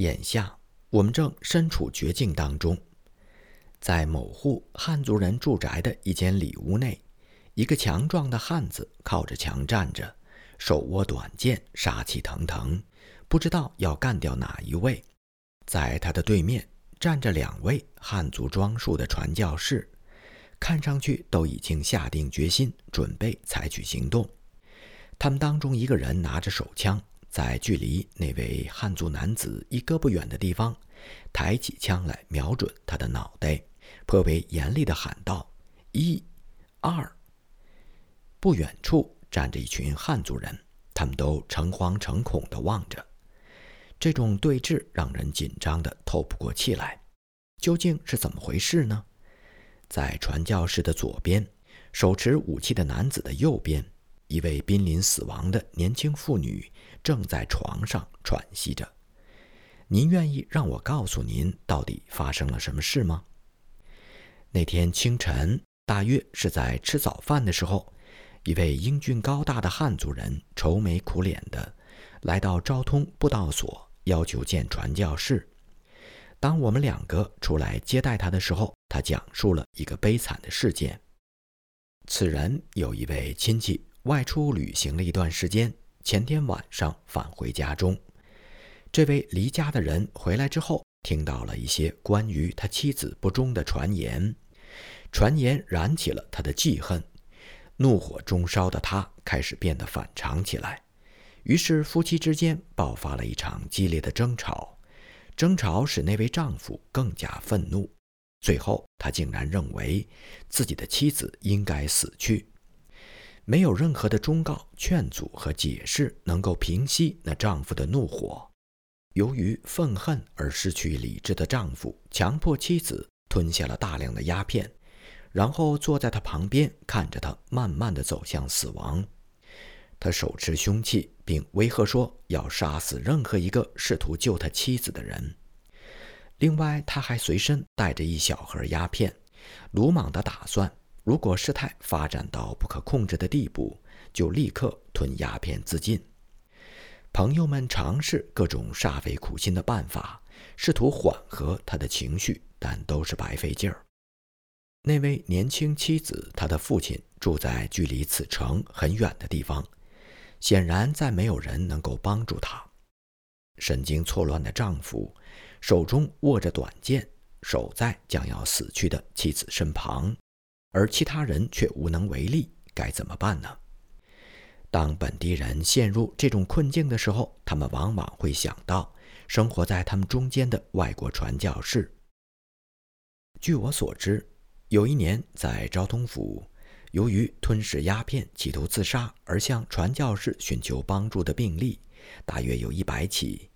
眼下我们正身处绝境当中，在某户汉族人住宅的一间里屋内，一个强壮的汉子靠着墙站着，手握短剑，杀气腾腾，不知道要干掉哪一位。在他的对面站着两位汉族装束的传教士，看上去都已经下定决心，准备采取行动。他们当中一个人拿着手枪。在距离那位汉族男子一胳膊远的地方，抬起枪来瞄准他的脑袋，颇为严厉地喊道：“一、二。”不远处站着一群汉族人，他们都诚惶诚恐地望着。这种对峙让人紧张的透不过气来。究竟是怎么回事呢？在传教士的左边，手持武器的男子的右边，一位濒临死亡的年轻妇女。正在床上喘息着。您愿意让我告诉您到底发生了什么事吗？那天清晨，大约是在吃早饭的时候，一位英俊高大的汉族人愁眉苦脸的来到昭通布道所，要求见传教士。当我们两个出来接待他的时候，他讲述了一个悲惨的事件。此人有一位亲戚外出旅行了一段时间。前天晚上返回家中，这位离家的人回来之后，听到了一些关于他妻子不忠的传言，传言燃起了他的记恨，怒火中烧的他开始变得反常起来，于是夫妻之间爆发了一场激烈的争吵，争吵使那位丈夫更加愤怒，最后他竟然认为自己的妻子应该死去。没有任何的忠告、劝阻和解释能够平息那丈夫的怒火。由于愤恨而失去理智的丈夫，强迫妻子吞下了大量的鸦片，然后坐在他旁边，看着他慢慢地走向死亡。他手持凶器，并威吓说要杀死任何一个试图救他妻子的人。另外，他还随身带着一小盒鸦片，鲁莽地打算。如果事态发展到不可控制的地步，就立刻吞鸦片自尽。朋友们尝试各种煞费苦心的办法，试图缓和他的情绪，但都是白费劲儿。那位年轻妻子，他的父亲住在距离此城很远的地方，显然再没有人能够帮助他。神经错乱的丈夫手中握着短剑，守在将要死去的妻子身旁。而其他人却无能为力，该怎么办呢？当本地人陷入这种困境的时候，他们往往会想到生活在他们中间的外国传教士。据我所知，有一年在昭通府，由于吞噬鸦片企图自杀而向传教士寻求帮助的病例，大约有一百起。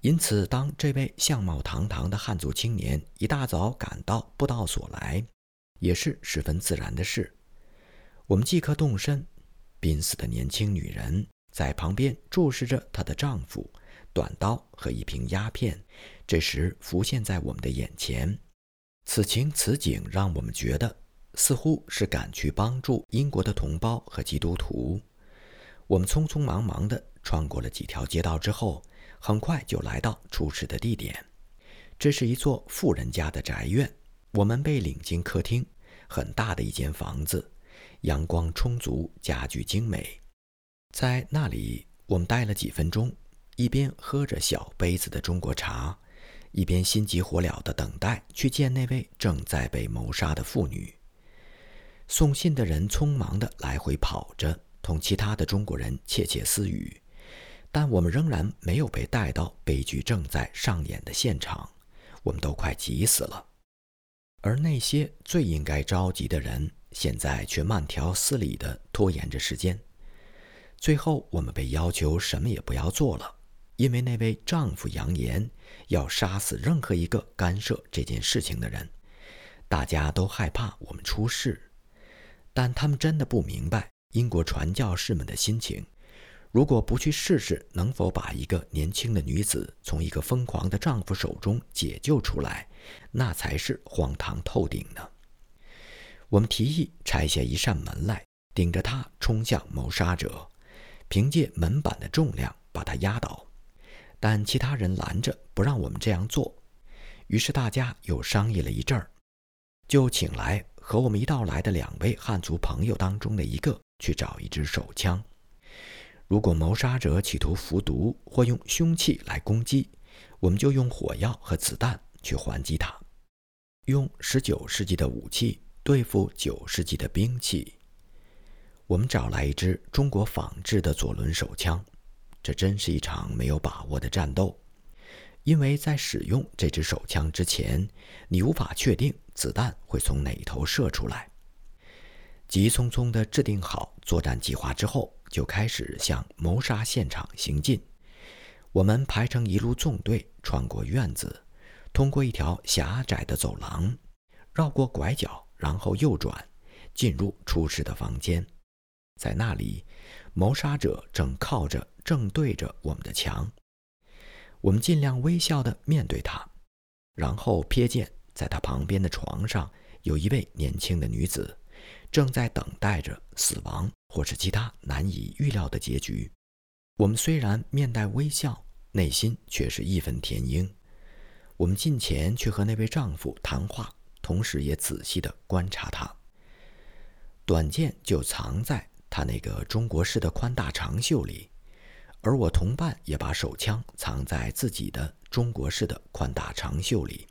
因此，当这位相貌堂堂的汉族青年一大早赶到布道所来，也是十分自然的事。我们即刻动身。濒死的年轻女人在旁边注视着她的丈夫，短刀和一瓶鸦片，这时浮现在我们的眼前。此情此景让我们觉得似乎是赶去帮助英国的同胞和基督徒。我们匆匆忙忙地穿过了几条街道之后，很快就来到出事的地点。这是一座富人家的宅院。我们被领进客厅，很大的一间房子，阳光充足，家具精美。在那里，我们待了几分钟，一边喝着小杯子的中国茶，一边心急火燎地等待去见那位正在被谋杀的妇女。送信的人匆忙地来回跑着，同其他的中国人窃窃私语，但我们仍然没有被带到悲剧正在上演的现场。我们都快急死了。而那些最应该着急的人，现在却慢条斯理地拖延着时间。最后，我们被要求什么也不要做了，因为那位丈夫扬言要杀死任何一个干涉这件事情的人。大家都害怕我们出事，但他们真的不明白英国传教士们的心情。如果不去试试能否把一个年轻的女子从一个疯狂的丈夫手中解救出来，那才是荒唐透顶呢。我们提议拆下一扇门来，顶着它冲向谋杀者，凭借门板的重量把他压倒。但其他人拦着不让我们这样做。于是大家又商议了一阵儿，就请来和我们一道来的两位汉族朋友当中的一个去找一支手枪。如果谋杀者企图服毒或用凶器来攻击，我们就用火药和子弹去还击他，用十九世纪的武器对付九世纪的兵器。我们找来一支中国仿制的左轮手枪，这真是一场没有把握的战斗，因为在使用这支手枪之前，你无法确定子弹会从哪头射出来。急匆匆地制定好作战计划之后。就开始向谋杀现场行进。我们排成一路纵队，穿过院子，通过一条狭窄的走廊，绕过拐角，然后右转，进入出事的房间。在那里，谋杀者正靠着、正对着我们的墙。我们尽量微笑地面对他，然后瞥见在他旁边的床上有一位年轻的女子。正在等待着死亡或是其他难以预料的结局。我们虽然面带微笑，内心却是义愤填膺。我们近前去和那位丈夫谈话，同时也仔细地观察他。短剑就藏在他那个中国式的宽大长袖里，而我同伴也把手枪藏在自己的中国式的宽大长袖里。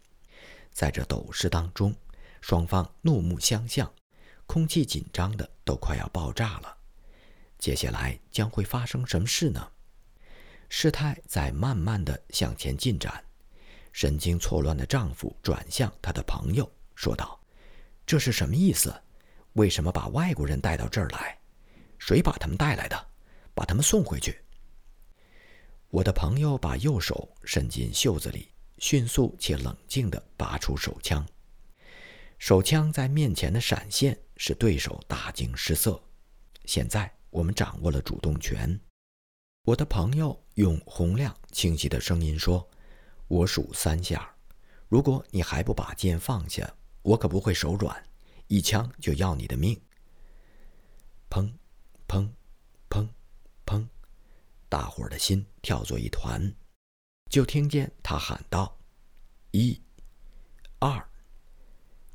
在这斗士当中，双方怒目相向。空气紧张的都快要爆炸了，接下来将会发生什么事呢？事态在慢慢的向前进展。神经错乱的丈夫转向他的朋友，说道：“这是什么意思？为什么把外国人带到这儿来？谁把他们带来的？把他们送回去。”我的朋友把右手伸进袖子里，迅速且冷静地拔出手枪。手枪在面前的闪现。使对手大惊失色。现在我们掌握了主动权。我的朋友用洪亮清晰的声音说：“我数三下，如果你还不把剑放下，我可不会手软，一枪就要你的命。”砰，砰，砰，砰，大伙儿的心跳作一团。就听见他喊道：“一，二。”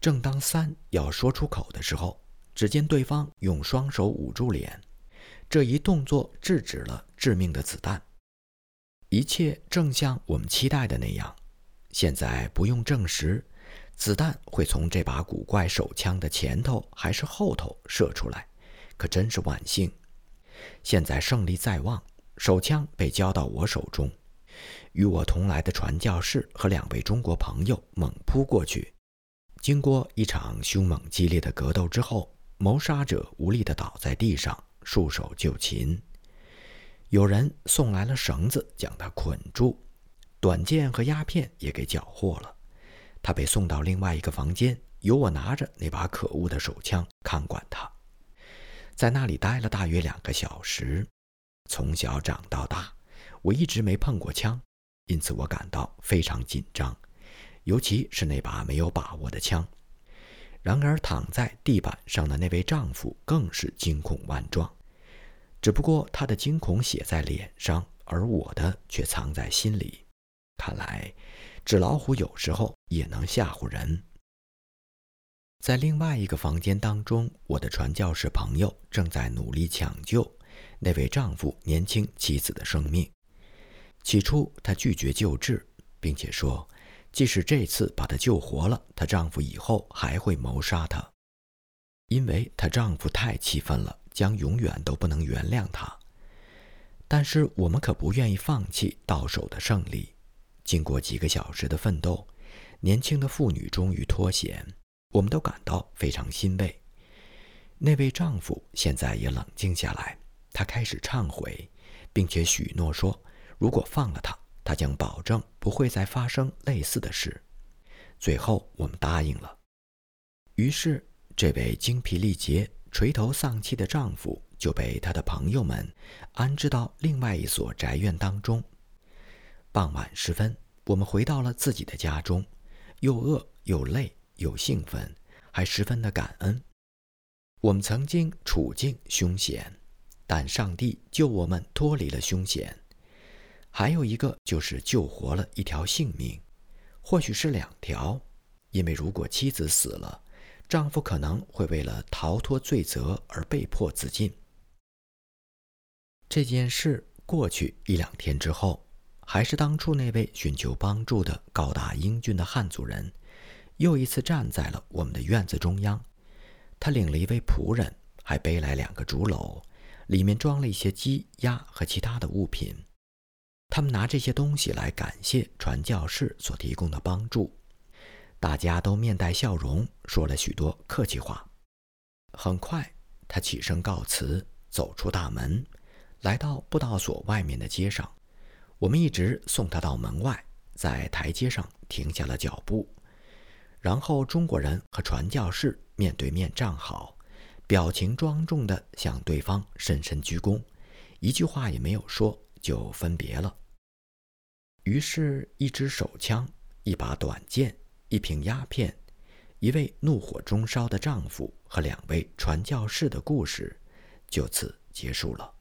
正当三要说出口的时候，只见对方用双手捂住脸，这一动作制止了致命的子弹。一切正像我们期待的那样。现在不用证实，子弹会从这把古怪手枪的前头还是后头射出来，可真是万幸。现在胜利在望，手枪被交到我手中，与我同来的传教士和两位中国朋友猛扑过去。经过一场凶猛激烈的格斗之后，谋杀者无力地倒在地上，束手就擒。有人送来了绳子将他捆住，短剑和鸦片也给缴获了。他被送到另外一个房间，由我拿着那把可恶的手枪看管他。在那里待了大约两个小时。从小长到大，我一直没碰过枪，因此我感到非常紧张。尤其是那把没有把握的枪。然而，躺在地板上的那位丈夫更是惊恐万状，只不过他的惊恐写在脸上，而我的却藏在心里。看来，纸老虎有时候也能吓唬人。在另外一个房间当中，我的传教士朋友正在努力抢救那位丈夫年轻妻子的生命。起初，他拒绝救治，并且说。即使这次把她救活了，她丈夫以后还会谋杀她，因为她丈夫太气愤了，将永远都不能原谅她。但是我们可不愿意放弃到手的胜利。经过几个小时的奋斗，年轻的妇女终于脱险，我们都感到非常欣慰。那位丈夫现在也冷静下来，他开始忏悔，并且许诺说，如果放了她。他将保证不会再发生类似的事。最后，我们答应了。于是，这位精疲力竭、垂头丧气的丈夫就被他的朋友们安置到另外一所宅院当中。傍晚时分，我们回到了自己的家中，又饿又累又兴奋，还十分的感恩。我们曾经处境凶险，但上帝救我们脱离了凶险。还有一个就是救活了一条性命，或许是两条，因为如果妻子死了，丈夫可能会为了逃脱罪责而被迫自尽。这件事过去一两天之后，还是当初那位寻求帮助的高大英俊的汉族人，又一次站在了我们的院子中央。他领了一位仆人，还背来两个竹篓，里面装了一些鸡、鸭和其他的物品。他们拿这些东西来感谢传教士所提供的帮助。大家都面带笑容，说了许多客气话。很快，他起身告辞，走出大门，来到布道所外面的街上。我们一直送他到门外，在台阶上停下了脚步。然后，中国人和传教士面对面站好，表情庄重地向对方深深鞠躬，一句话也没有说，就分别了。于是，一支手枪、一把短剑、一瓶鸦片、一位怒火中烧的丈夫和两位传教士的故事，就此结束了。